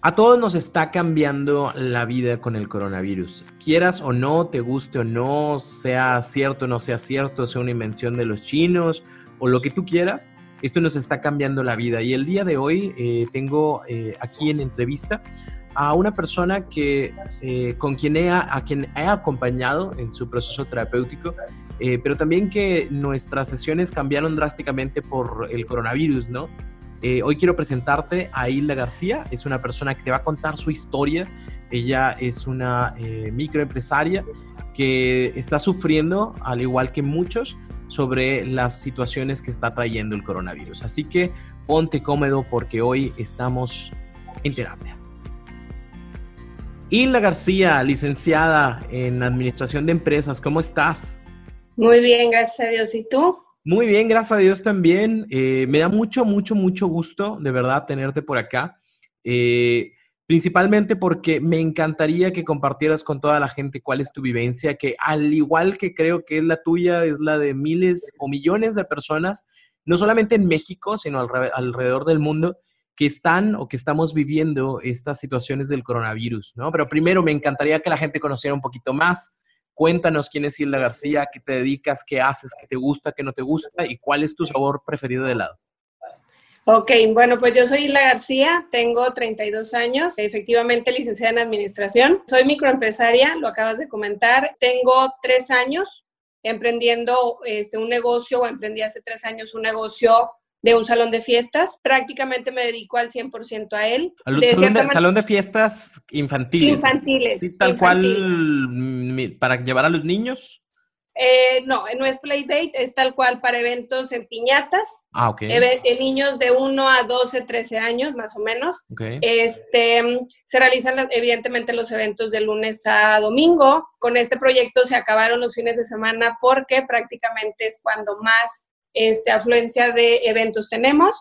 A todos nos está cambiando la vida con el coronavirus. Quieras o no, te guste o no, sea cierto o no sea cierto, sea una invención de los chinos o lo que tú quieras, esto nos está cambiando la vida. Y el día de hoy eh, tengo eh, aquí en entrevista a una persona que, eh, con quien he, a quien he acompañado en su proceso terapéutico, pero también que nuestras sesiones cambiaron drásticamente por el coronavirus, ¿no? Eh, hoy quiero presentarte a Hilda García, es una persona que te va a contar su historia. Ella es una eh, microempresaria que está sufriendo, al igual que muchos, sobre las situaciones que está trayendo el coronavirus. Así que ponte cómodo porque hoy estamos en terapia. Hilda García, licenciada en Administración de Empresas, ¿cómo estás? Muy bien, gracias a Dios. ¿Y tú? Muy bien, gracias a Dios también. Eh, me da mucho, mucho, mucho gusto, de verdad, tenerte por acá. Eh, principalmente porque me encantaría que compartieras con toda la gente cuál es tu vivencia, que al igual que creo que es la tuya, es la de miles o millones de personas, no solamente en México, sino alrededor del mundo, que están o que estamos viviendo estas situaciones del coronavirus, ¿no? Pero primero me encantaría que la gente conociera un poquito más Cuéntanos quién es Hilda García, qué te dedicas, qué haces, qué te gusta, qué no te gusta y cuál es tu sabor preferido de helado. Ok, bueno, pues yo soy Hilda García, tengo 32 años, efectivamente licenciada en Administración. Soy microempresaria, lo acabas de comentar. Tengo tres años emprendiendo este, un negocio o emprendí hace tres años un negocio de un salón de fiestas. Prácticamente me dedico al 100% a él. Al salón, de, salón, de, fiestas infantiles. Infantiles. tal cual para llevar a los niños. Eh, no, no es Playdate, es tal cual para eventos en piñatas. Ah, ok. En niños de 1 a 12, 13 años, más o menos. Okay. Este, se realizan evidentemente los eventos de lunes a domingo. Con este proyecto se acabaron los fines de semana porque prácticamente es cuando más este, afluencia de eventos tenemos.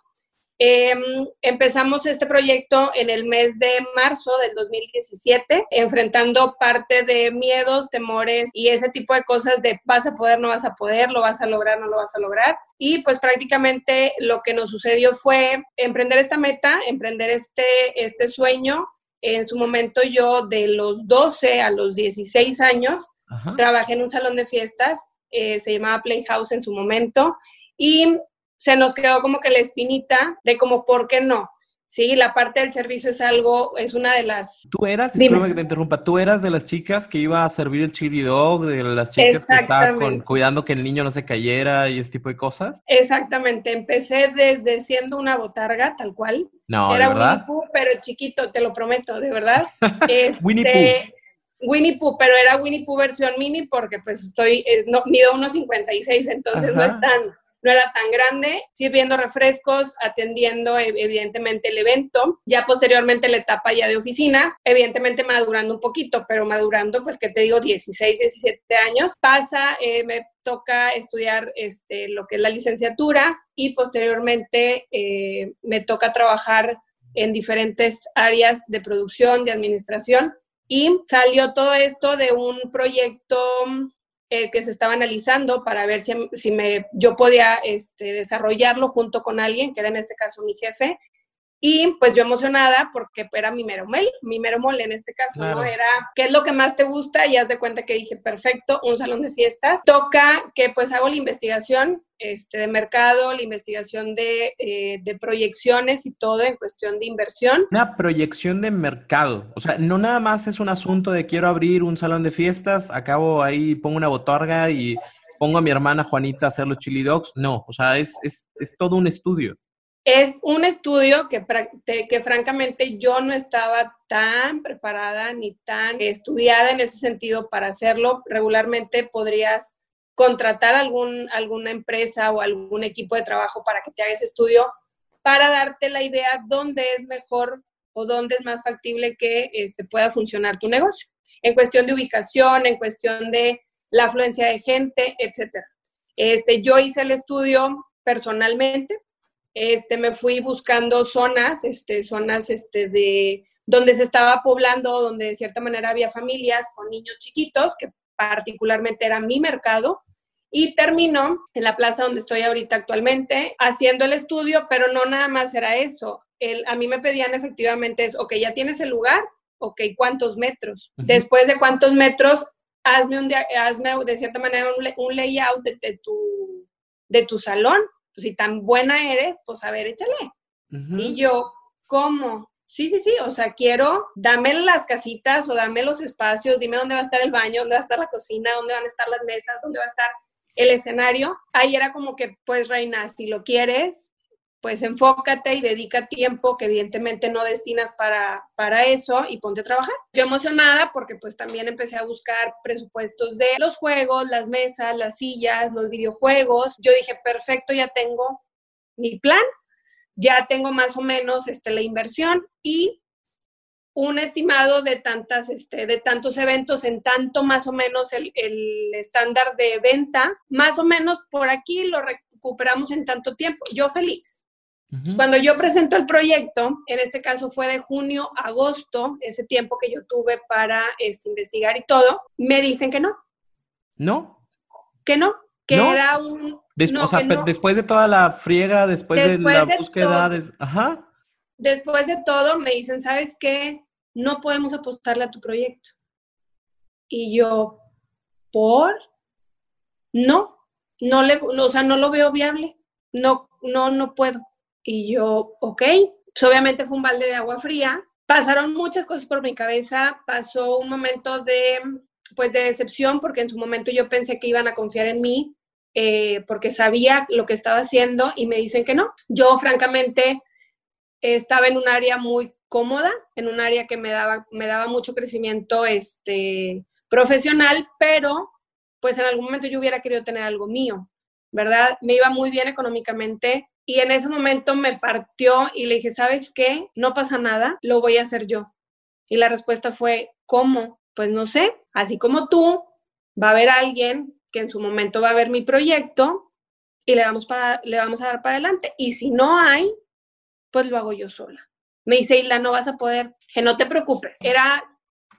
Em, empezamos este proyecto en el mes de marzo del 2017, enfrentando parte de miedos, temores y ese tipo de cosas de vas a poder, no vas a poder, lo vas a lograr, no lo vas a lograr. Y pues prácticamente lo que nos sucedió fue emprender esta meta, emprender este, este sueño. En su momento yo de los 12 a los 16 años trabajé en un salón de fiestas, eh, se llamaba Playhouse en su momento y se nos quedó como que la espinita de como, ¿por qué no? Sí, la parte del servicio es algo, es una de las... Tú eras, disculpa que te interrumpa, tú eras de las chicas que iba a servir el chili dog, de las chicas que estaban cuidando que el niño no se cayera y ese tipo de cosas. Exactamente, empecé desde siendo una botarga, tal cual. No, Era ¿de verdad? Winnie Pooh, pero chiquito, te lo prometo, de verdad. Winnie este, Pooh. Winnie Pooh, pero era Winnie Pooh versión mini porque pues estoy, no, mido unos 56, entonces no es tan no era tan grande, sirviendo refrescos, atendiendo evidentemente el evento, ya posteriormente la etapa ya de oficina, evidentemente madurando un poquito, pero madurando pues que te digo 16, 17 años, pasa, eh, me toca estudiar este, lo que es la licenciatura y posteriormente eh, me toca trabajar en diferentes áreas de producción, de administración. Y salió todo esto de un proyecto eh, que se estaba analizando para ver si, si me, yo podía este, desarrollarlo junto con alguien, que era en este caso mi jefe. Y pues yo emocionada porque era mi mero mole, mi mero mole en este caso, ¿no? Era, ¿qué es lo que más te gusta? Y haz de cuenta que dije, perfecto, un salón de fiestas. Toca que pues hago la investigación este, de mercado, la investigación de, eh, de, proyecciones y todo en cuestión de inversión. Una proyección de mercado, o sea, no nada más es un asunto de quiero abrir un salón de fiestas, acabo ahí, pongo una botarga y pongo a mi hermana Juanita a hacer los chili dogs, no, o sea, es, es, es todo un estudio. Es un estudio que, que francamente yo no estaba tan preparada ni tan estudiada en ese sentido para hacerlo. Regularmente podrías contratar algún, alguna empresa o algún equipo de trabajo para que te haga ese estudio. para darte la idea dónde es mejor o dónde es más factible que este, pueda funcionar tu negocio, en cuestión de ubicación, en cuestión de la afluencia de gente, etcétera. Este, yo hice el estudio personalmente, este, me fui buscando zonas, este, zonas este, de donde se estaba poblando, donde de cierta manera había familias con niños chiquitos, que particularmente era mi mercado, y terminó en la plaza donde estoy ahorita actualmente haciendo el estudio, pero no nada más era eso. El, a mí me pedían efectivamente es, ok, ya tienes el lugar, ok, ¿cuántos metros? Después de cuántos metros, hazme, un, hazme de cierta manera un, layout de, tu, de tu salón. Pues, si tan buena eres, pues a ver, échale. Y yo, ¿cómo? Sí, sí, sí, o sea, quiero, dame las casitas o dame los espacios, dime dónde va a estar el baño, dónde va a estar la cocina, dónde van a estar las mesas, dónde va a estar el escenario. Ahí era como que, pues, Reina, si lo quieres, pues enfócate y dedica tiempo que evidentemente no destinas para, para eso y ponte a trabajar. Yo emocionada porque pues también empecé a buscar presupuestos de los juegos, las mesas, las sillas, los videojuegos. Yo dije, perfecto, ya tengo mi plan, ya tengo más o menos este, la inversión y un estimado de, tantas, este, de tantos eventos en tanto más o menos el, el estándar de venta, más o menos por aquí lo recuperamos en tanto tiempo. Yo feliz. Cuando yo presento el proyecto, en este caso fue de junio a agosto, ese tiempo que yo tuve para este, investigar y todo, me dicen que no. ¿No? Que no, que era un... o sea, después de toda la friega, después, de la búsqueda, ajá. Después de todo, me dicen, ¿sabes qué? No podemos apostarle a tu proyecto. Y yo, ¿por? No, no le, o sea, no lo veo viable. No, no, no puedo. Y yo, ok, pues obviamente fue un balde de agua fría. Pasaron muchas cosas por mi cabeza. Pasó un momento de, pues, de decepción porque en su momento yo pensé que iban a confiar en mí eh, porque sabía lo que estaba haciendo y me dicen que no. Yo, francamente, estaba en un área muy cómoda, en un área que me daba, me daba mucho crecimiento este, profesional, pero pues en algún momento yo hubiera querido tener algo mío, ¿verdad? Me iba muy bien económicamente, y en ese momento me partió y le dije, ¿sabes qué? No pasa nada, lo voy a hacer yo. Y la respuesta fue, ¿cómo? Pues no sé, así como tú, va a haber alguien que en su momento va a ver mi proyecto y le vamos, para, le vamos a dar para adelante. Y si no hay, pues lo hago yo sola. Me dice, Isla, no vas a poder, que no te preocupes. Era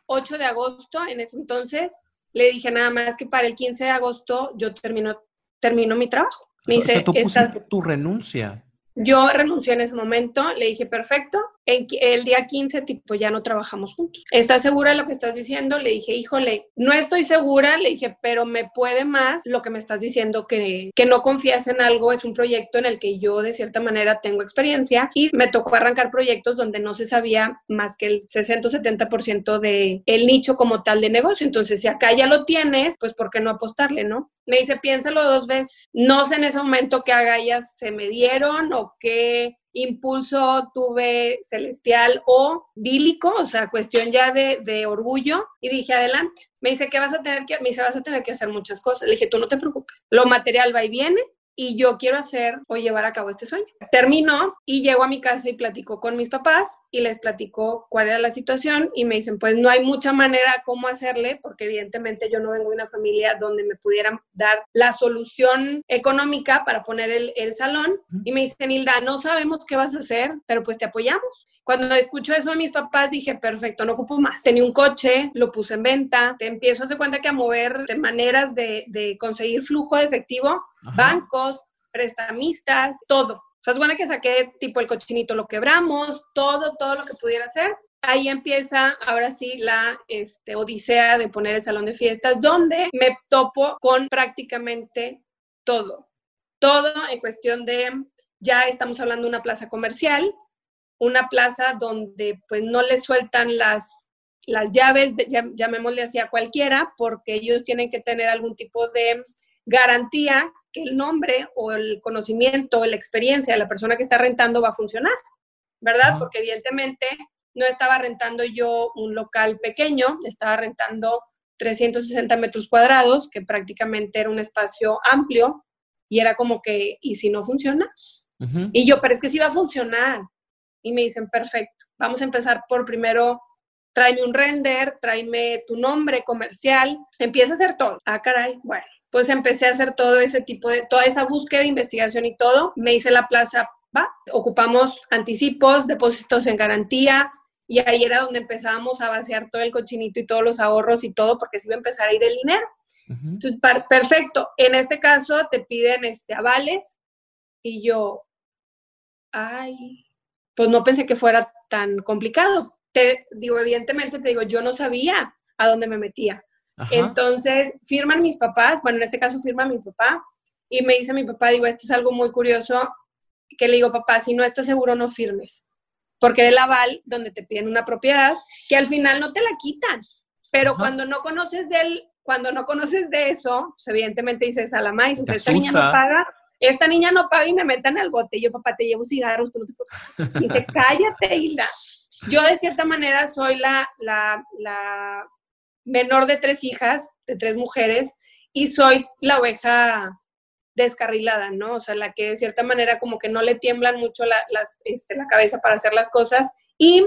8 de agosto en ese entonces. Le dije nada más que para el 15 de agosto yo termino, termino mi trabajo. Me dice, o sea, tú pusiste tu renuncia. Yo renuncié en ese momento, le dije, perfecto, el día 15, tipo, ya no trabajamos juntos. ¿Estás segura de lo que estás diciendo? Le dije, híjole, no estoy segura, le dije, pero me puede más lo que me estás diciendo que, que no confías en algo, es un proyecto en el que yo de cierta manera tengo experiencia y me tocó arrancar proyectos donde no se sabía más que el 60 o 70% de el nicho como tal de negocio. Entonces, si acá ya lo tienes, pues ¿por qué no apostarle, no? Me dice, piénsalo dos veces. No sé en ese momento qué agallas se me dieron o qué impulso tuve celestial o bílico, o sea, cuestión ya de, de, orgullo, y dije, adelante. Me dice, ¿qué vas a tener que? Me dice, vas a tener que hacer muchas cosas. Le dije, tú no te preocupes. Lo material va y viene, y yo quiero hacer o llevar a cabo este sueño. Termino y llego a mi casa y platico con mis papás y les platico cuál era la situación y me dicen, pues no hay mucha manera cómo hacerle, porque evidentemente yo no vengo de una familia donde me pudieran dar la solución económica para poner el, el salón. Y me dicen, Hilda, no sabemos qué vas a hacer, pero pues te apoyamos. Cuando escucho eso de mis papás, dije, perfecto, no ocupo más. Tenía un coche, lo puse en venta, te empiezo a hacer cuenta que a mover de maneras de, de conseguir flujo de efectivo, bancos, prestamistas, todo. O sea, es buena que saqué tipo el cochinito, lo quebramos, todo, todo lo que pudiera hacer. Ahí empieza ahora sí la este, odisea de poner el salón de fiestas, donde me topo con prácticamente todo. Todo en cuestión de, ya estamos hablando de una plaza comercial, una plaza donde pues no le sueltan las, las llaves, llamémosle así a cualquiera, porque ellos tienen que tener algún tipo de garantía que el nombre o el conocimiento o la experiencia de la persona que está rentando va a funcionar, ¿verdad? Porque evidentemente no estaba rentando yo un local pequeño, estaba rentando 360 metros cuadrados, que prácticamente era un espacio amplio, y era como que, ¿y si no funciona? Y yo, pero es que sí va a funcionar. Y me dicen, perfecto, vamos a empezar por primero, tráeme un render, tráeme tu nombre comercial, empieza a hacer todo. Ah, caray, bueno, pues empecé a hacer todo ese tipo de, toda esa búsqueda, investigación y todo. Me hice la plaza, va, ocupamos anticipos, depósitos en garantía, y ahí era donde empezábamos a vaciar todo el cochinito y todos los ahorros y todo, porque se iba a empezar a ir el dinero. Entonces, perfecto. En este caso te piden este, avales y yo, ay, pues no pensé que fuera tan complicado. Te digo, evidentemente te digo, yo no sabía a dónde me metía. Entonces, firman mis papás, bueno, en este caso firma mi papá, y me dice mi papá, digo, esto es algo muy curioso, que le digo, papá, si no estás seguro, no firmes, porque el aval donde te piden una propiedad que al final no te la quitan, pero cuando no conoces del, cuando no conoces de eso, pues evidentemente dices a la maíz, o sea, esta niña no paga, esta niña no paga y me metan al bote, yo, papá, te llevo cigarros, tú no te Y dice, cállate, Hilda. Yo de cierta manera soy la, la, la menor de tres hijas, de tres mujeres, y soy la oveja descarrilada, ¿no? O sea, la que de cierta manera como que no le tiemblan mucho la, este, la cabeza para hacer las cosas. Y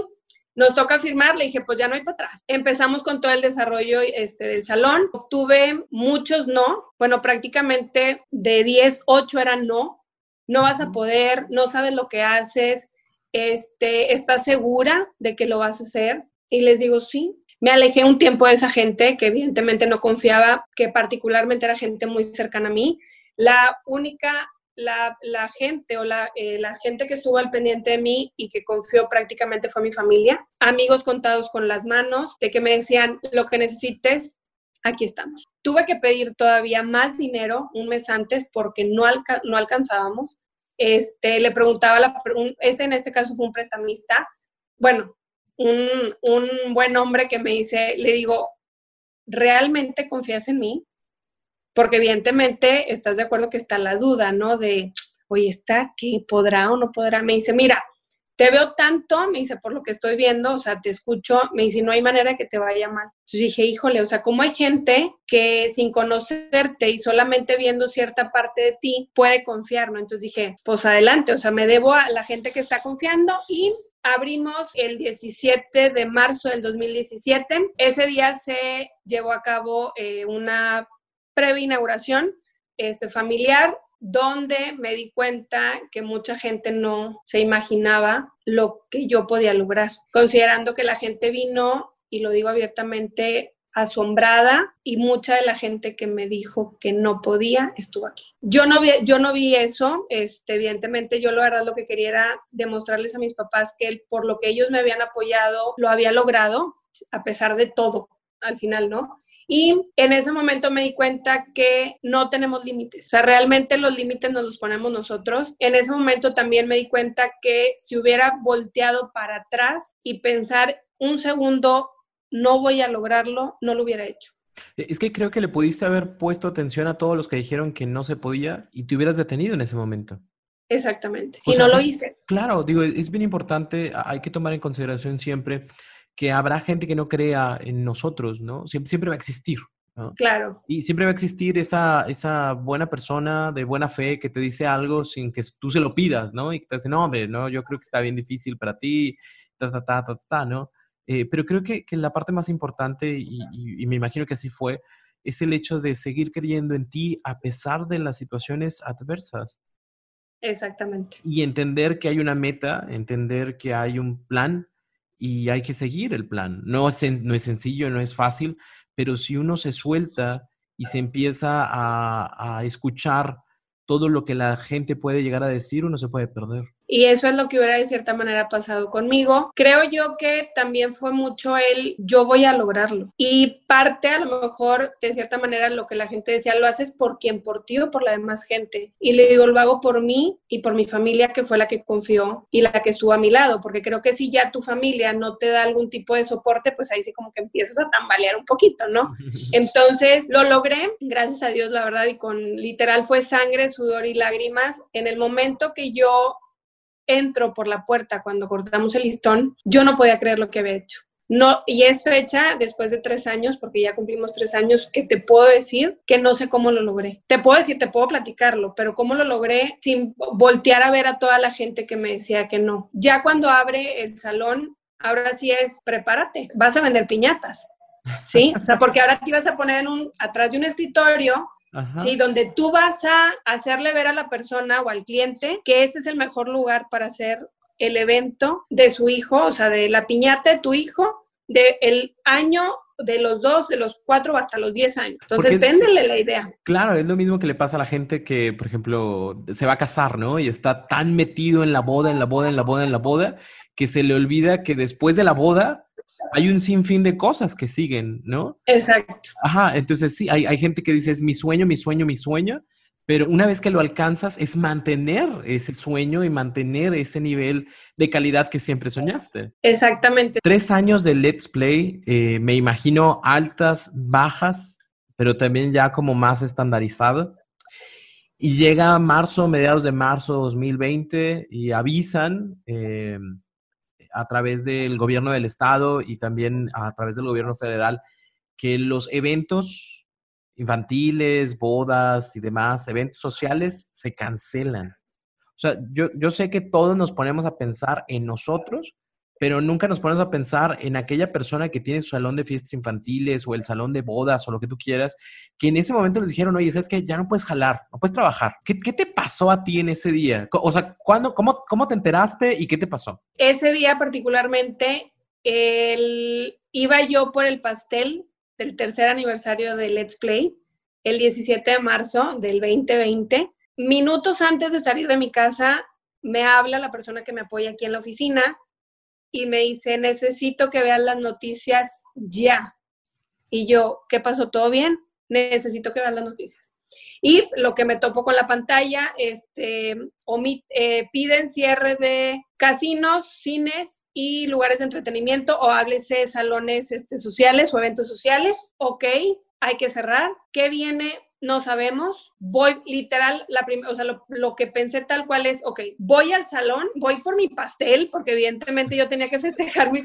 nos toca firmar, le dije, pues ya no hay para atrás. Empezamos con todo el desarrollo este, del salón. Obtuve muchos no, bueno, prácticamente de 10, 8 eran no. No vas a poder, no sabes lo que haces, este, ¿estás segura de que lo vas a hacer? Y les digo, sí, me alejé un tiempo de esa gente que evidentemente no confiaba, que particularmente era gente muy cercana a mí. La única, la, gente o la, eh, la, gente que estuvo al pendiente de mí y que confió prácticamente fue mi familia, amigos contados con las manos, de que me decían, lo que necesites, aquí estamos. Tuve que pedir todavía más dinero un mes antes porque no, no alcanzábamos. Este, le preguntaba, la, este en este caso fue un prestamista, bueno, un, buen hombre que me dice, le digo, ¿realmente confías en mí? Porque evidentemente estás de acuerdo que está la duda, ¿no? De, oye, ¿está que podrá o no podrá? Me dice, mira, te veo tanto, me dice, por lo que estoy viendo, o sea, te escucho, me dice, no hay manera que te vaya mal. Entonces dije, híjole, o sea, ¿cómo hay gente que sin conocerte y solamente viendo cierta parte de ti puede confiar, ¿no? Entonces dije, pues adelante, o sea, me debo a la gente que está confiando y abrimos el 17 de marzo del 2017. Ese día se llevó a cabo eh, una previa inauguración este, familiar donde me di cuenta que mucha gente no se imaginaba lo que yo podía lograr, considerando que la gente vino, y lo digo abiertamente, asombrada y mucha de la gente que me dijo que no podía estuvo aquí. Yo no vi, yo no vi eso, este, evidentemente yo la verdad lo que quería era demostrarles a mis papás que por lo que ellos me habían apoyado lo había logrado a pesar de todo al final, ¿no? Y en ese momento me di cuenta que no tenemos límites. O sea, realmente los límites nos los ponemos nosotros. En ese momento también me di cuenta que si hubiera volteado para atrás y pensar un segundo, no voy a lograrlo, no lo hubiera hecho. E, es que creo que le pudiste haber puesto atención a todos los que dijeron que no se podía y te hubieras detenido en ese momento. Exactamente. y no lo hice. Claro, digo, es bien importante, hay que tomar en consideración siempre que habrá gente que no crea en nosotros, ¿no? Siempre, siempre va a existir. ¿no? Claro. Y siempre va a existir esa, esa buena persona de buena fe que te dice algo sin que tú se lo pidas, ¿no? Y que te dice, no, hombre, no, yo creo que está bien difícil para ti, ta, ta, ta, ta, ta, ¿no? Eh, pero creo que, que, la parte más importante, y, y, me imagino que así fue, es el hecho de seguir creyendo en ti a pesar de las situaciones adversas. Exactamente. Y entender que hay una meta, entender que hay un plan y hay que seguir el plan. No es, no es sencillo, no es fácil, pero si uno se suelta y se empieza a, a escuchar todo lo que la gente puede llegar a decir, uno se puede perder. Y eso es lo que hubiera de cierta manera pasado conmigo. Creo yo que también fue mucho el yo voy a lograrlo. Y parte a lo mejor de cierta manera lo que la gente decía, lo haces por quien, por ti o por la demás gente. Y le digo, lo hago por mí y por mi familia que fue la que confió y la que estuvo a mi lado, porque creo que si ya tu familia no te da algún tipo de soporte, pues ahí sí como que empiezas a tambalear un poquito, ¿no? Entonces lo logré, gracias a Dios, la verdad, y con literal fue sangre, sudor y lágrimas. En el momento que yo entro por la puerta cuando cortamos el listón, yo no podía creer lo que había hecho. No, y es fecha después de tres años, porque ya cumplimos tres años, que te puedo decir que no sé cómo lo logré. Te puedo decir, te puedo platicarlo, pero cómo lo logré sin voltear a ver a toda la gente que me decía que no. Ya cuando abre el salón, ahora sí es, prepárate, vas a vender piñatas. ¿Sí? O sea, porque ahora te vas a poner un, atrás de un escritorio Sí, donde tú vas a hacerle ver a la persona o al cliente que este es el mejor lugar para hacer el evento de su hijo, o sea, de la piñata de tu hijo, del año de los dos, de los cuatro hasta los diez años. Entonces, véndele la idea. Claro, es lo mismo que le pasa a la gente que, por ejemplo, se va a casar, ¿no? Y está tan metido en la boda, en la boda, en la boda, en la boda, que se le olvida que después de la boda hay un sinfín de cosas que siguen, ¿no? Exacto. Ajá, entonces sí, hay, hay gente que dice, es mi sueño, mi sueño, mi sueño, pero una vez que lo alcanzas es mantener ese sueño y mantener ese nivel de calidad que siempre soñaste. Exactamente. Tres años de Let's Play, eh, me imagino altas, bajas, pero también ya como más estandarizado. Y llega marzo, mediados de marzo 2020 y avisan eh, a través del gobierno del estado y también a través del gobierno federal que los eventos infantiles, bodas y demás, eventos sociales, se cancelan. O sea, yo, yo sé que todos nos ponemos a pensar en nosotros, pero nunca nos ponemos a pensar en aquella persona que tiene su salón de fiestas infantiles o el salón de bodas o lo que tú quieras, que en ese momento les dijeron, oye, ¿sabes que Ya no puedes jalar, no puedes trabajar. ¿Qué, qué te pasó a ti en ese día? O sea, ¿cuándo, cómo, ¿cómo te enteraste y qué te pasó? Ese día particularmente, iba yo por el pastel el tercer aniversario de Let's Play, el 17 de marzo del 2020. Minutos antes de salir de mi casa, me habla la persona que me apoya aquí en la oficina y me dice, necesito que veas las noticias ya. Y yo, ¿qué pasó? ¿Todo bien? Necesito que veas las noticias. Y lo que me topo con la pantalla, este, eh, piden cierre de casinos, cines y lugares de entretenimiento o háblese salones este, sociales o eventos sociales. Ok, hay que cerrar. ¿Qué viene? No sabemos, voy literal, la o sea, lo, que pensé tal cual es, ok, voy al salón, voy por mi pastel, porque evidentemente yo tenía que festejar mi,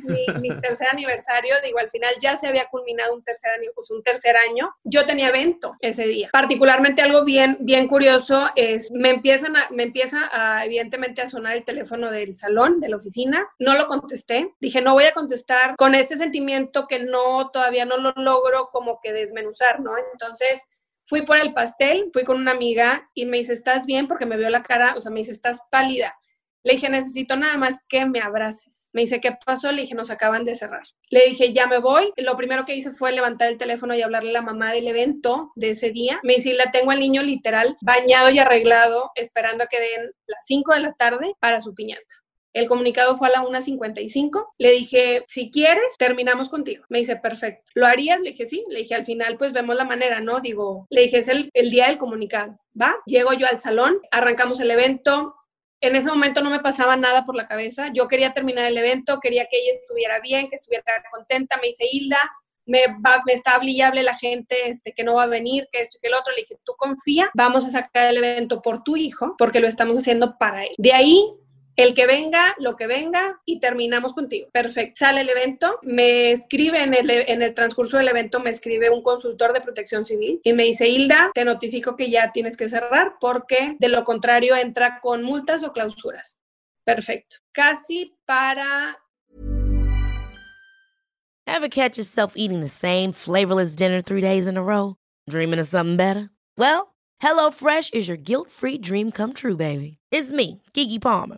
tercer aniversario, digo, al final ya se había culminado un tercer, año, pues un tercer año, yo tenía evento ese día. Particularmente algo bien, bien curioso es, me, empiezan me empieza a, evidentemente a sonar el teléfono del salón, de la oficina, no lo contesté, dije, no voy a contestar con este sentimiento que no, todavía no lo logro como que desmenuzar, ¿no? Entonces, Fui por el pastel, fui con una amiga y me dice, ¿estás bien? Porque me vio la cara, o sea, me dice, estás pálida. Le dije, necesito nada más que me abraces. Me dice, ¿qué pasó? Le dije, nos acaban de cerrar. Le dije, ya me voy. Lo primero que hice fue levantar el teléfono y hablarle a la mamá del evento de ese día. Me dice, la tengo al niño literal, bañado y arreglado, esperando a que den las 5 de la tarde para su piñata. El comunicado fue a la 1.55. Le dije, si quieres, terminamos contigo. Me dice, perfecto. ¿Lo harías? Le dije, sí. Le dije, al final, pues vemos la manera, ¿no? Digo, le dije, es el, día del comunicado. ¿Va? Llego yo al salón, arrancamos el evento, en ese momento no me pasaba nada por la cabeza. Yo quería terminar el evento, quería que ella estuviera bien, que estuviera contenta. Me dice, Hilda, me, va, me está la gente este, que no va a venir, que esto y que el otro. Le dije, tú confía, vamos a sacar el evento por tu hijo, porque lo estamos haciendo para él. De ahí el que venga, lo que venga y terminamos contigo. Perfecto. Sale el evento, me escribe en el, transcurso del evento, me escribe un consultor de protección civil y me dice, Hilda, te notifico que ya tienes que cerrar porque de lo contrario entra con multas o clausuras. Perfecto. Casi para... Ever catch yourself eating the same flavorless dinner three days in a row? Dreaming of something better? Well, HelloFresh is your guilt-free dream come true, baby. It's me, Kiki Palmer.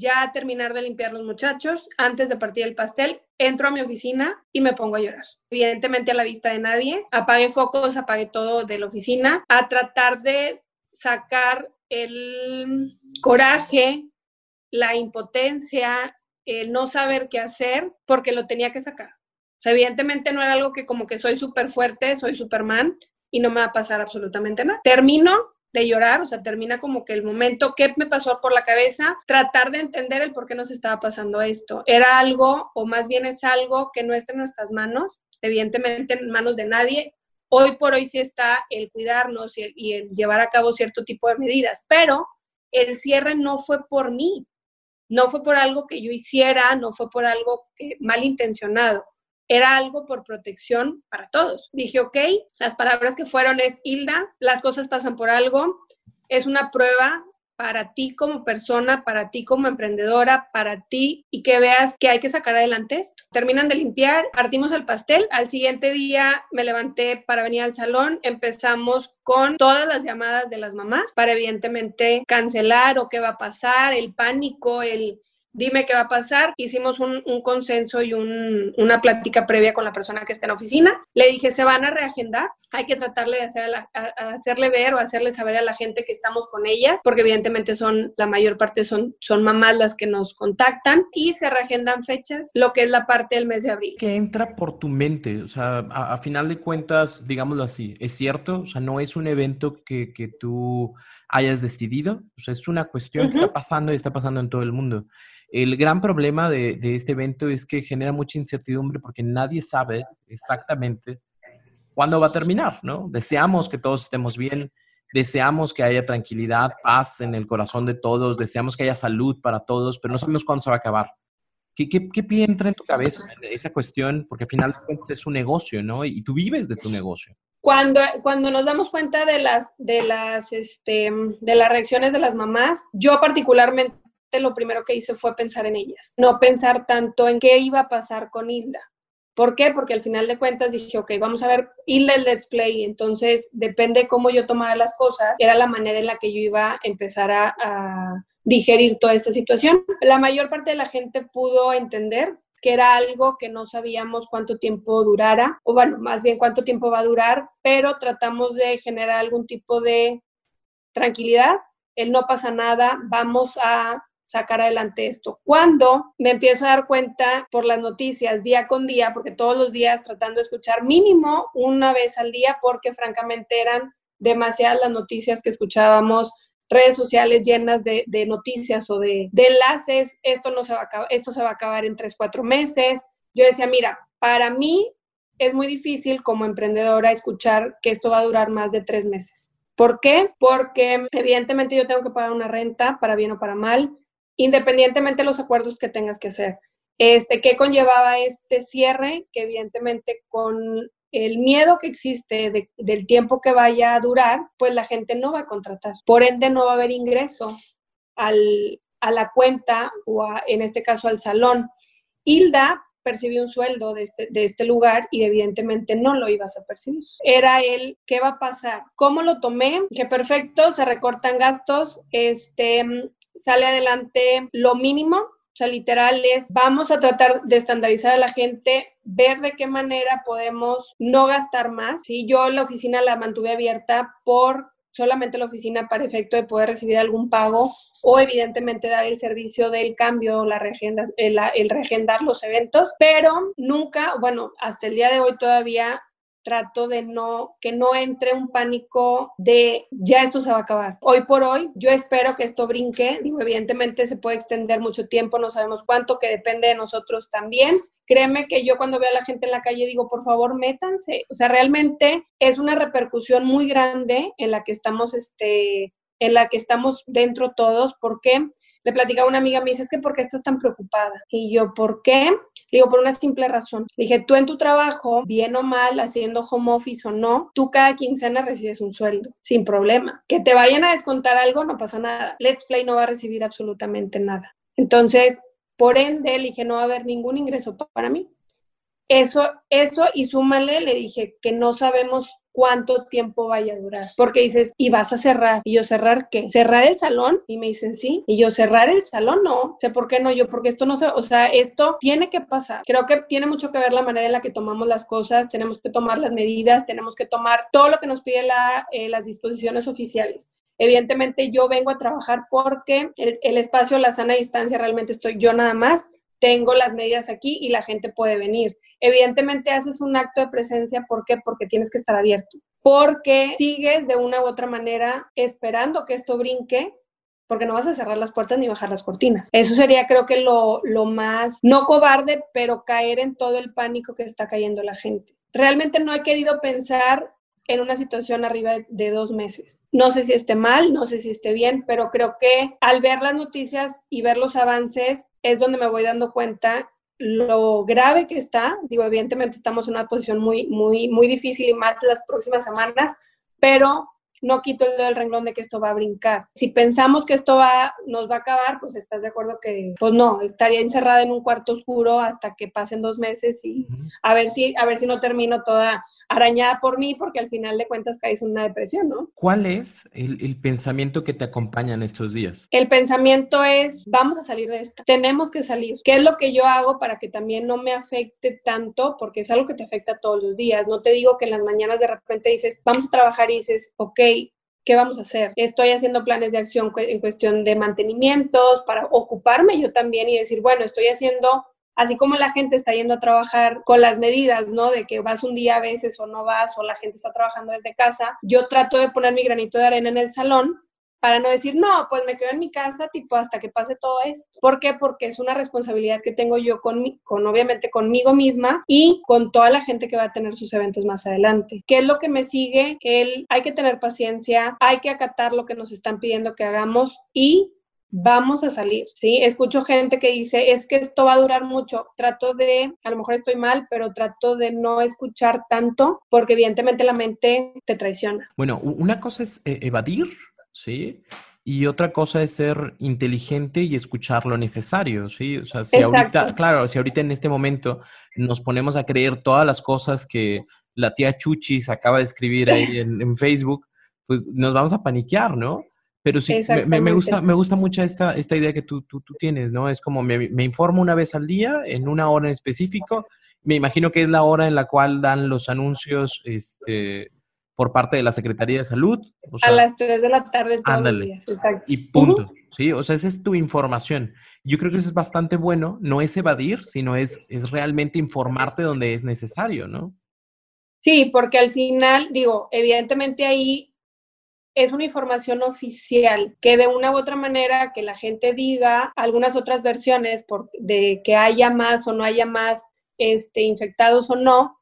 Ya terminar de limpiar los muchachos, antes de partir el pastel, entro a mi oficina y me pongo a llorar. Evidentemente a la vista de nadie, apague focos, apague todo de la oficina, a tratar de sacar el coraje, la impotencia, el no saber qué hacer, porque lo tenía que sacar. O sea, evidentemente no era algo que como que soy súper fuerte, soy Superman y no me va a pasar absolutamente nada. Termino, de llorar, o sea, termina como que el momento, ¿qué me pasó por la cabeza? Tratar de entender el por qué nos estaba pasando esto. Era algo, o más bien es algo que no está en nuestras manos, evidentemente en manos de nadie. Hoy por hoy sí está el cuidarnos y el, llevar a cabo cierto tipo de medidas, pero el cierre no fue por mí, no fue por algo que yo hiciera, no fue por algo que, malintencionado, era algo por protección para todos. Dije, ok, las palabras que fueron es, Hilda, las cosas pasan por algo, es una prueba para ti como persona, para ti como emprendedora, para ti y que veas que hay que sacar adelante. Terminan de limpiar, partimos el pastel, al siguiente día me levanté para venir al salón, empezamos con todas las llamadas de las mamás para evidentemente cancelar o qué va a pasar, el pánico, el dime qué va a pasar. Hicimos un, consenso y una plática previa con la persona que está en la oficina. Le dije, se van a reagendar, hay que tratarle de hacer hacerle ver o hacerle saber a la gente que estamos con ellas, porque evidentemente son, la mayor parte son, son mamás las que nos contactan y se reagendan fechas, lo que es la parte del mes de abril. ¿Qué entra por tu mente? O sea, a, final de cuentas, digámoslo así, ¿es cierto? O sea, no es un evento que, que tú hayas decidido, o sea, es una cuestión que está pasando y está pasando en todo el mundo. El gran problema de, este evento es que genera mucha incertidumbre porque nadie sabe exactamente cuándo va a terminar, ¿no? Deseamos que todos estemos bien, deseamos que haya tranquilidad, paz en el corazón de todos, deseamos que haya salud para todos, pero no sabemos cuándo se va a acabar. ¿Qué, qué, entra en tu cabeza esa cuestión? Porque al final es un negocio, ¿no? Y tú vives de tu negocio. Cuando, cuando nos damos cuenta de las, de, las, este, de las reacciones de las mamás, yo particularmente lo primero que hice fue pensar en ellas, no pensar tanto en qué iba a pasar con Hilda. ¿Por qué? Porque al final de cuentas dije, ok, vamos a ver Hilda el Let's Play, entonces depende cómo yo tomara las cosas, era la manera en la que yo iba a empezar a, a digerir toda esta situación. La mayor parte de la gente pudo entender que era algo que no sabíamos cuánto tiempo durara, o bueno, más bien cuánto tiempo va a durar, pero tratamos de generar algún tipo de tranquilidad, el no pasa nada, vamos a sacar adelante esto. Cuando me empiezo a dar cuenta por las noticias día con día, porque todos los días tratando de escuchar mínimo una vez al día, porque francamente eran demasiadas las noticias que escuchábamos, redes sociales llenas de, noticias o de, enlaces, esto, no se va a acabar, esto se va a acabar en tres, cuatro meses. Yo decía, mira, para mí es muy difícil como emprendedora escuchar que esto va a durar más de tres meses. ¿Por qué? Porque evidentemente yo tengo que pagar una renta, para bien o para mal independientemente de los acuerdos que tengas que hacer. Este, ¿Qué conllevaba este cierre? Que evidentemente con el miedo que existe del tiempo que vaya a durar, pues la gente no va a contratar. Por ende, no va a haber ingreso al, a la cuenta o en este caso al salón. Hilda percibió un sueldo de este, de este lugar y evidentemente no lo ibas a percibir. Era el, ¿qué va a pasar? ¿Cómo lo tomé? Que perfecto, se recortan gastos, este, sale adelante lo mínimo, o sea, literal es, vamos a tratar de estandarizar a la gente, ver de qué manera podemos no gastar más. ¿sí? Yo la oficina la mantuve abierta por solamente la oficina para efecto de poder recibir algún pago o evidentemente dar el servicio del cambio, la regenda, el, el regendar los eventos, pero nunca, bueno, hasta el día de hoy todavía trato de no, que no entre un pánico de ya esto se va a acabar. Hoy por hoy, yo espero que esto brinque, digo, evidentemente se puede extender mucho tiempo, no sabemos cuánto, que depende de nosotros también. Créeme que yo cuando veo a la gente en la calle digo, por favor, métanse. O sea, realmente es una repercusión muy grande en la que estamos, este, en la que estamos dentro todos, porque le platicaba una amiga, me dice, es que ¿por qué estás tan preocupada? Y yo, ¿por qué? Le digo, por una simple razón. Le dije, tú en tu trabajo, bien o mal, haciendo home office o no, tú cada quincena recibes un sueldo, sin problema. Que te vayan a descontar algo, no pasa nada. Let's Play no va a recibir absolutamente nada. Entonces, por ende, le dije, no va a haber ningún ingreso para mí. Eso, eso y súmale, le dije que no sabemos cuánto tiempo vaya a durar. Porque dices, y vas a cerrar. Y yo, ¿cerrar qué? ¿Cerrar el salón? Y me dicen, sí. Y yo, ¿cerrar el salón? No. Sé por qué no yo, porque esto no se, o sea, esto tiene que pasar. Creo que tiene mucho que ver la manera en la que tomamos las cosas, tenemos que tomar las medidas, tenemos que tomar todo lo que nos pide la, eh, las disposiciones oficiales. Evidentemente yo vengo a trabajar porque el espacio, la sana distancia, realmente estoy yo nada más tengo las medidas aquí y la gente puede venir. Evidentemente haces un acto de presencia, ¿por qué? Porque tienes que estar abierto, porque sigues de una u otra manera esperando que esto brinque porque no vas a cerrar las puertas ni bajar las cortinas. Eso sería creo que lo, lo, más, no cobarde, pero caer en todo el pánico que está cayendo la gente. Realmente no he querido pensar en una situación arriba de dos meses. No sé si esté mal, no sé si esté bien, pero creo que al ver las noticias y ver los avances es donde me voy dando cuenta lo grave que está. Digo, evidentemente estamos en una posición muy, muy, muy difícil y más las próximas semanas, pero no quito el dedo del renglón de que esto va a brincar. Si pensamos que esto va, nos va a acabar, pues estás de acuerdo que, pues no, estaría encerrada en un cuarto oscuro hasta que pasen dos meses y a ver si, a ver si no termino toda arañada por mí, porque al final de cuentas caes en una depresión, ¿no? ¿Cuál es el, el, pensamiento que te acompaña en estos días? El pensamiento es, vamos a salir de esto, tenemos que salir. ¿Qué es lo que yo hago para que también no me afecte tanto? Porque es algo que te afecta todos los días. No te digo que en las mañanas de repente dices, vamos a trabajar y dices, ok, ¿qué vamos a hacer? Estoy haciendo planes de acción en cuestión de mantenimientos para ocuparme yo también y decir, bueno, estoy haciendo así como la gente está yendo a trabajar con las medidas, ¿no? De que vas un día a veces o no vas, o la gente está trabajando desde casa, yo trato de poner mi granito de arena en el salón para no decir, no, pues me quedo en mi casa, tipo, hasta que pase todo esto. ¿Por qué? Porque es una responsabilidad que tengo yo con, con, obviamente, conmigo misma y con toda la gente que va a tener sus eventos más adelante. ¿Qué es lo que me sigue? El, hay que tener paciencia, hay que acatar lo que nos están pidiendo que hagamos y vamos a salir, ¿sí? Escucho gente que dice, es que esto va a durar mucho. Trato de, a lo mejor estoy mal, pero trato de no escuchar tanto porque evidentemente la mente te traiciona. Bueno, una cosa es eh, evadir, ¿sí? Y otra cosa es ser inteligente y escuchar lo necesario, ¿sí? O sea, si ahorita, claro, si ahorita en este momento nos ponemos a creer todas las cosas que la tía Chuchis acaba de escribir ahí en, en Facebook, pues nos vamos a paniquear, ¿no? Pero sí, me, me, gusta, me gusta mucho esta, esta idea que tú, tú, tú tienes, ¿no? Es como me, me, informo una vez al día, en una hora en específico. Me imagino que es la hora en la cual dan los anuncios este, por parte de la Secretaría de Salud. a las 3 de la tarde. ándale. Y punto. Sí, o sea, esa es tu información. Yo creo que eso es bastante bueno. No es evadir, sino es, es realmente informarte donde es necesario, ¿no? Sí, porque al final, digo, evidentemente ahí es una información oficial que de una u otra manera que la gente diga algunas otras versiones por, de que haya más o no haya más este, infectados o no,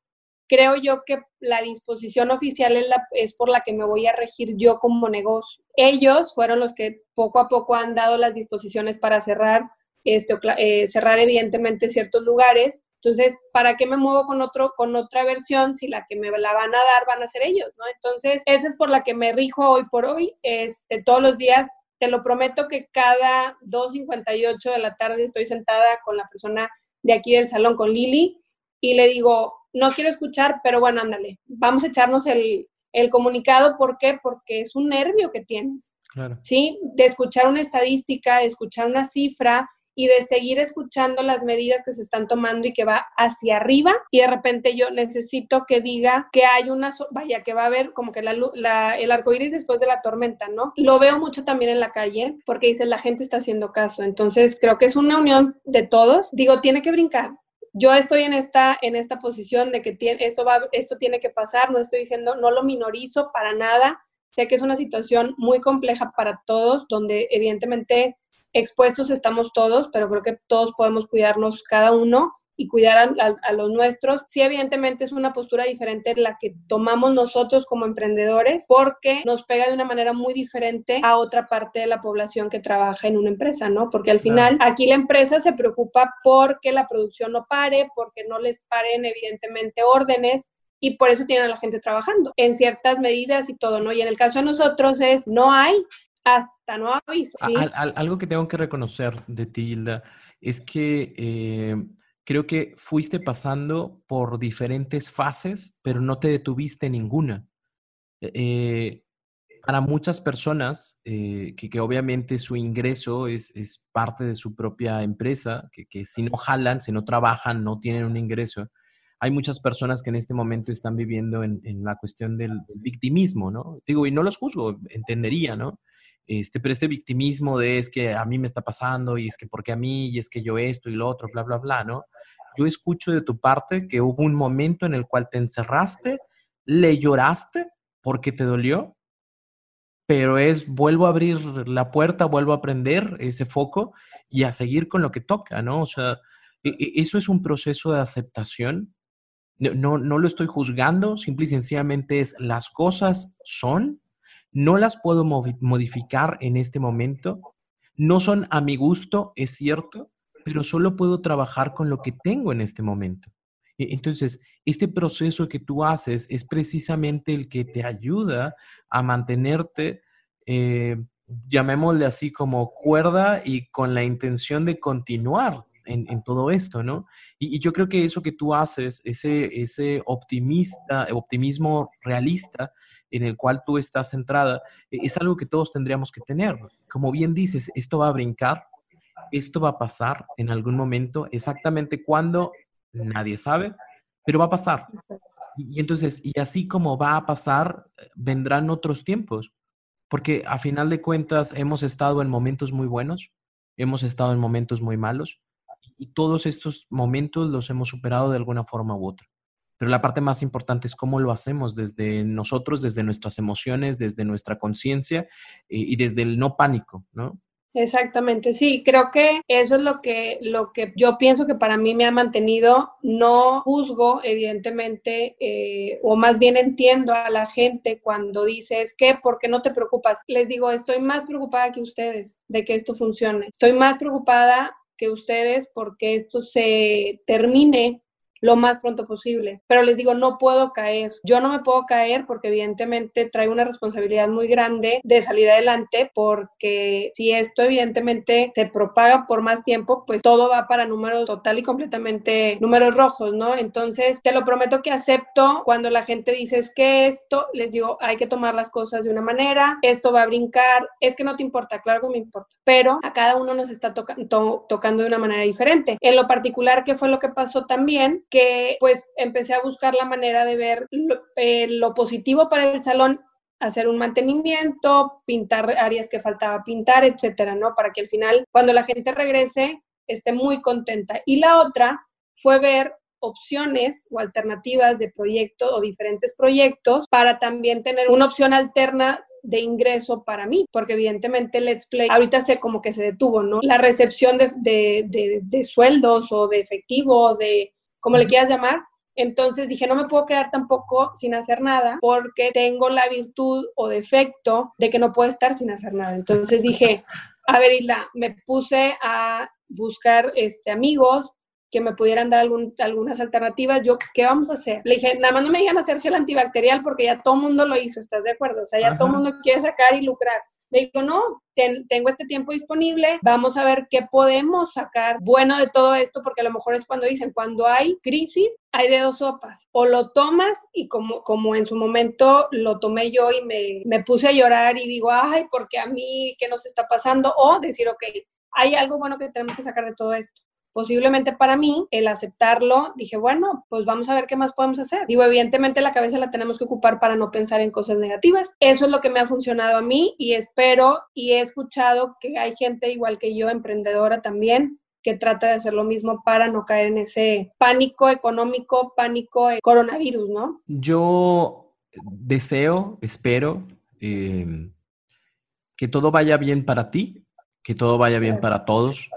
creo yo que la disposición oficial es, la, es por la que me voy a regir yo como negocio. Ellos fueron los que poco a poco han dado las disposiciones para cerrar, este, eh, cerrar evidentemente ciertos lugares entonces, ¿para qué me muevo con otro, con otra versión si la que me la van a dar van a ser ellos, ¿no? Entonces, esa es por la que me rijo hoy por hoy, este, todos los días. Te lo prometo que cada 2.58 de la tarde estoy sentada con la persona de aquí del salón, con Lili, y le digo, no quiero escuchar, pero bueno, ándale, vamos a echarnos el, el comunicado. ¿Por qué? Porque es un nervio que tienes. Claro. ¿Sí? De escuchar una estadística, de escuchar una cifra, y de seguir escuchando las medidas que se están tomando y que va hacia arriba y de repente yo necesito que diga que hay una, vaya, que va a haber como que la, la, el arco iris después de la tormenta, ¿no? Lo veo mucho también en la calle porque dice la gente está haciendo caso. Entonces creo que es una unión de todos. Digo, tiene que brincar, yo estoy en esta, en esta posición de que tiene, esto, va, esto tiene que pasar, no estoy diciendo, no lo minorizo para nada, sé que es una situación muy compleja para todos, donde evidentemente expuestos estamos todos, pero creo que todos podemos cuidarnos cada uno y cuidar a, los nuestros. Sí, evidentemente es una postura diferente la que tomamos nosotros como emprendedores porque nos pega de una manera muy diferente a otra parte de la población que trabaja en una empresa, ¿no? Porque al final aquí la empresa se preocupa porque la producción no pare, porque no les paren evidentemente órdenes, y por eso tienen a la gente trabajando en ciertas medidas y todo, ¿no? Y en el caso de nosotros es, no hay, hasta no aviso. algo que tengo que reconocer de ti, Hilda, es que eh, creo que fuiste pasando por diferentes fases, pero no te detuviste ninguna. Eh, para muchas personas, eh, que, obviamente su ingreso es, es, parte de su propia empresa, que, que, si no jalan, si no trabajan, no tienen un ingreso, hay muchas personas que en este momento están viviendo en, en la cuestión del, del, victimismo, ¿no? Digo, y no los juzgo, entendería, ¿no? Este, pero este victimismo de es que a mí me está pasando y es que porque a mí y es que yo esto y lo otro, bla, bla, bla, ¿no? Yo escucho de tu parte que hubo un momento en el cual te encerraste, le lloraste porque te dolió, pero es vuelvo a abrir la puerta, vuelvo a prender ese foco y a seguir con lo que toca, ¿no? O sea, e, e, eso es un proceso de aceptación. No, no, lo estoy juzgando, simple y sencillamente es las cosas son no las puedo modificar en este momento. No son a mi gusto, es cierto, pero solo puedo trabajar con lo que tengo en este momento. E-, entonces, este proceso que tú haces es precisamente el que te ayuda a mantenerte, eh, llamémosle así como cuerda y con la intención de continuar en, todo esto, ¿no? Y, yo creo que eso que tú haces, ese, ese optimista, optimismo realista, en el cual tú estás centrada, e, es algo que todos tendríamos que tener. Como bien dices, esto va a brincar, esto va a pasar en algún momento, exactamente cuándo, nadie sabe, pero va a pasar. Y entonces, y así como va a pasar, vendrán otros tiempos, porque a final de cuentas hemos estado en momentos muy buenos, hemos estado en momentos muy malos, y todos estos momentos los hemos superado de alguna forma u otra pero la parte más importante es cómo lo hacemos desde nosotros, desde nuestras emociones, desde nuestra conciencia eh, y, desde el no pánico, ¿no? Exactamente, sí, creo que eso es lo que, lo que yo pienso que para mí me ha mantenido. No juzgo, evidentemente, eh, o más bien entiendo a la gente cuando dice, es que, ¿por qué no te preocupas? Les digo, estoy más preocupada que ustedes de que esto funcione. Estoy más preocupada que ustedes porque esto se termine lo más pronto posible. Pero les digo, no puedo caer. Yo no me puedo caer porque evidentemente traigo una responsabilidad muy grande de salir adelante porque si esto evidentemente se propaga por más tiempo, pues todo va para números total y completamente números rojos, ¿no? Entonces, te lo prometo que acepto cuando la gente dice es que esto, les digo, hay que tomar las cosas de una manera, esto va a brincar, es que no te importa, claro que me importa, pero a cada uno nos está tocando de una manera diferente. En lo particular, ¿qué fue lo que pasó también? Que pues empecé a buscar la manera de ver eh, lo, positivo para el salón hacer un mantenimiento, pintar áreas que faltaba pintar, etcétera, ¿no? Para que al final, cuando la gente regrese, esté muy contenta. Y la otra fue ver opciones o alternativas de proyectos o diferentes proyectos para también tener una opción alterna de ingreso para mí, porque evidentemente Let's Play ahorita se como que se detuvo, ¿no? La recepción de, de, de sueldos o de efectivo, de como le quieras llamar. Entonces dije, no me puedo quedar tampoco sin hacer nada porque tengo la virtud o defecto de que no puedo estar sin hacer nada. Entonces dije, a ver, Isla, me puse a buscar este, amigos que me pudieran dar algunas alternativas. Yo, ¿qué vamos a hacer? Le dije, nada más no me digan hacer gel antibacterial porque ya todo el mundo lo hizo, ¿estás de acuerdo? O sea, ya todo el mundo quiere sacar y lucrar. Le digo, no, tengo este tiempo disponible, vamos a ver qué podemos sacar bueno de todo esto, porque a lo mejor es cuando dicen, cuando hay crisis, hay de dos sopas. O lo tomas y como, como en su momento lo tomé yo y me, me puse a llorar y digo, ay, porque a mí, ¿qué nos está pasando? O decir, ok, hay algo bueno que tenemos que sacar de todo esto posiblemente para mí, el aceptarlo, dije, bueno, pues vamos a ver qué más podemos hacer. Digo, evidentemente la cabeza la tenemos que ocupar para no pensar en cosas negativas. Eso es lo que me ha funcionado a mí y espero y he escuchado que hay gente igual que yo, emprendedora también, que trata de hacer lo mismo para no caer en ese pánico económico, pánico coronavirus, ¿no? Yo deseo, espero em, que todo vaya bien para ti, que todo vaya bien para todos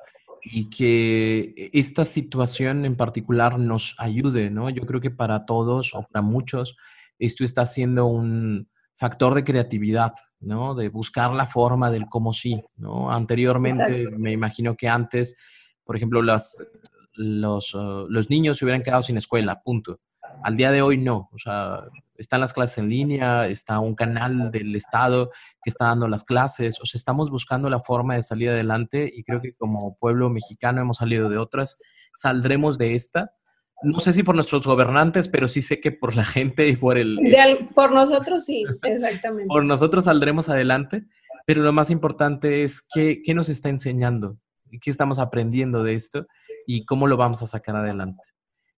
y que e, esta situación en particular nos ayude, ¿no? Yo creo que para todos o para muchos esto está siendo un factor de creatividad, ¿no? De buscar la forma del cómo sí, ¿no? Anteriormente, me imagino que antes, por ejemplo, las, los, uh, los niños se hubieran quedado sin escuela, punto. Al día de hoy no, o sea, están las clases en línea, está un canal del Estado que está dando las clases, o sea, estamos buscando la forma de salir adelante y creo que como pueblo mexicano hemos salido de otras, saldremos de esta. No sé si por nuestros gobernantes, pero sí sé que por la gente y por el... por nosotros sí, exactamente. por nosotros saldremos adelante, pero lo más importante es qué, qué nos está enseñando, qué estamos aprendiendo de esto y cómo lo vamos a sacar adelante.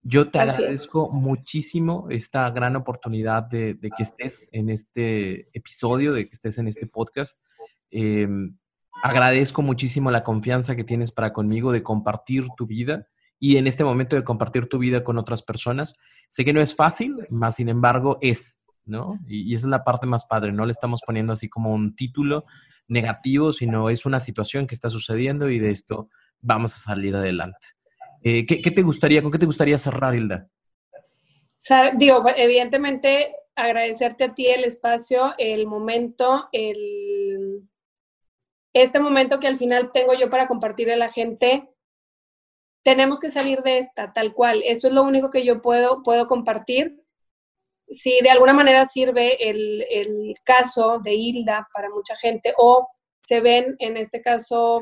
Yo te agradezco muchísimo esta gran oportunidad de, que estés en este episodio, de que estés en este podcast. Em, agradezco muchísimo la confianza que tienes para conmigo de compartir tu vida y en este momento de compartir tu vida con otras personas. Sé que no es fácil, más sin embargo es, ¿no? Y, y esa es la parte más padre, no le estamos poniendo así como un título negativo, sino es una situación que está sucediendo y de esto vamos a salir adelante. Eh, ¿qué, te gustaría, con qué te gustaría cerrar, Hilda? Digo, evidentemente agradecerte a ti el espacio, el momento, el, este momento que al final tengo yo para compartir a la gente. Tenemos que salir de esta, tal cual. Esto es lo único que yo puedo, puedo compartir. Si de alguna manera sirve el, el caso de Hilda para mucha gente o se ven en este caso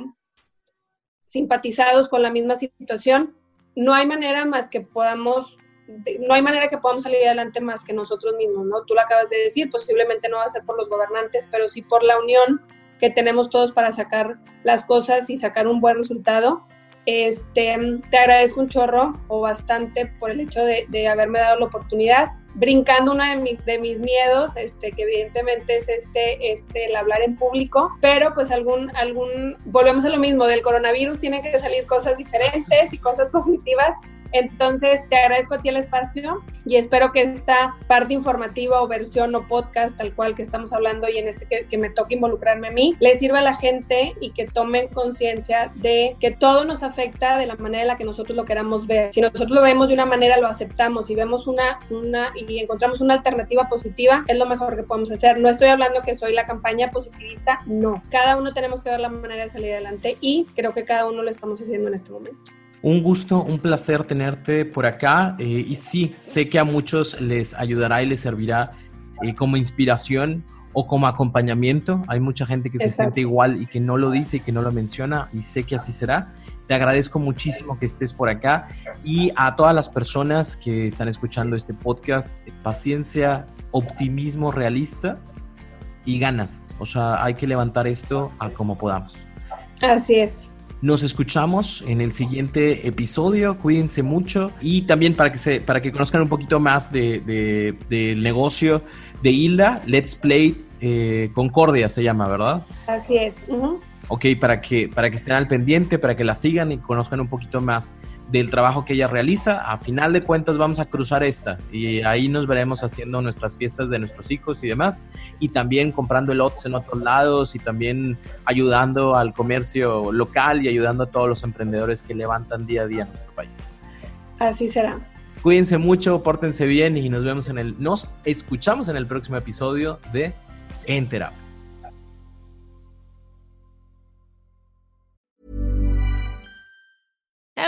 simpatizados con la misma situación, no hay manera más que podamos, no hay manera que podamos salir adelante más que nosotros mismos, ¿no? Tú lo acabas de decir, posiblemente no va a ser por los gobernantes, pero sí por la unión que tenemos todos para sacar las cosas y sacar un buen resultado. Este, te agradezco un chorro o bastante por el hecho de, haberme dado la oportunidad. Brincando uno de mis, de mis miedos, este, que evidentemente es este, este, el hablar en público, pero pues algún, algún, volvemos a lo mismo, del coronavirus tienen que salir cosas diferentes y cosas positivas entonces, te agradezco a ti el espacio y espero que esta parte informativa o versión o podcast, tal cual que estamos hablando y en este que, me toque involucrarme a mí, le sirva a la gente y que tomen conciencia de que todo nos afecta de la manera en la que nosotros lo queramos ver. Si nosotros lo vemos de una manera, lo aceptamos y vemos una, una y encontramos una alternativa positiva, es lo mejor que podemos hacer. No estoy hablando que soy la campaña positivista, no. Cada uno tenemos que ver la manera de salir adelante y creo que cada uno lo estamos haciendo en este momento. Un gusto, un placer tenerte por acá. Eh, y sí, sé que a muchos les ayudará y les servirá eh, como inspiración o como acompañamiento. Hay mucha gente que se siente igual y que no lo dice y que no lo menciona y sé que así será. Te agradezco muchísimo que estés por acá y a todas las personas que están escuchando este podcast, paciencia, optimismo realista y ganas. O sea, hay que levantar esto a como podamos. Así es. Nos escuchamos en el siguiente episodio. Cuídense mucho y también para que se, para que conozcan un poquito más de, del negocio de Hilda, Let's Play eh, Concordia se llama, ¿verdad? Así es. Ok, para que, para que estén al pendiente, para que la sigan y conozcan un poquito más del trabajo que ella realiza. A final de cuentas vamos a cruzar esta y ahí nos veremos haciendo nuestras fiestas de nuestros hijos y demás. Y también comprando elotes en otros lados y también ayudando al comercio local y ayudando a todos los emprendedores que levantan día a día en nuestro país. Así será. Cuídense mucho, pórtense bien y nos vemos en el, nos escuchamos en el próximo episodio de Entera.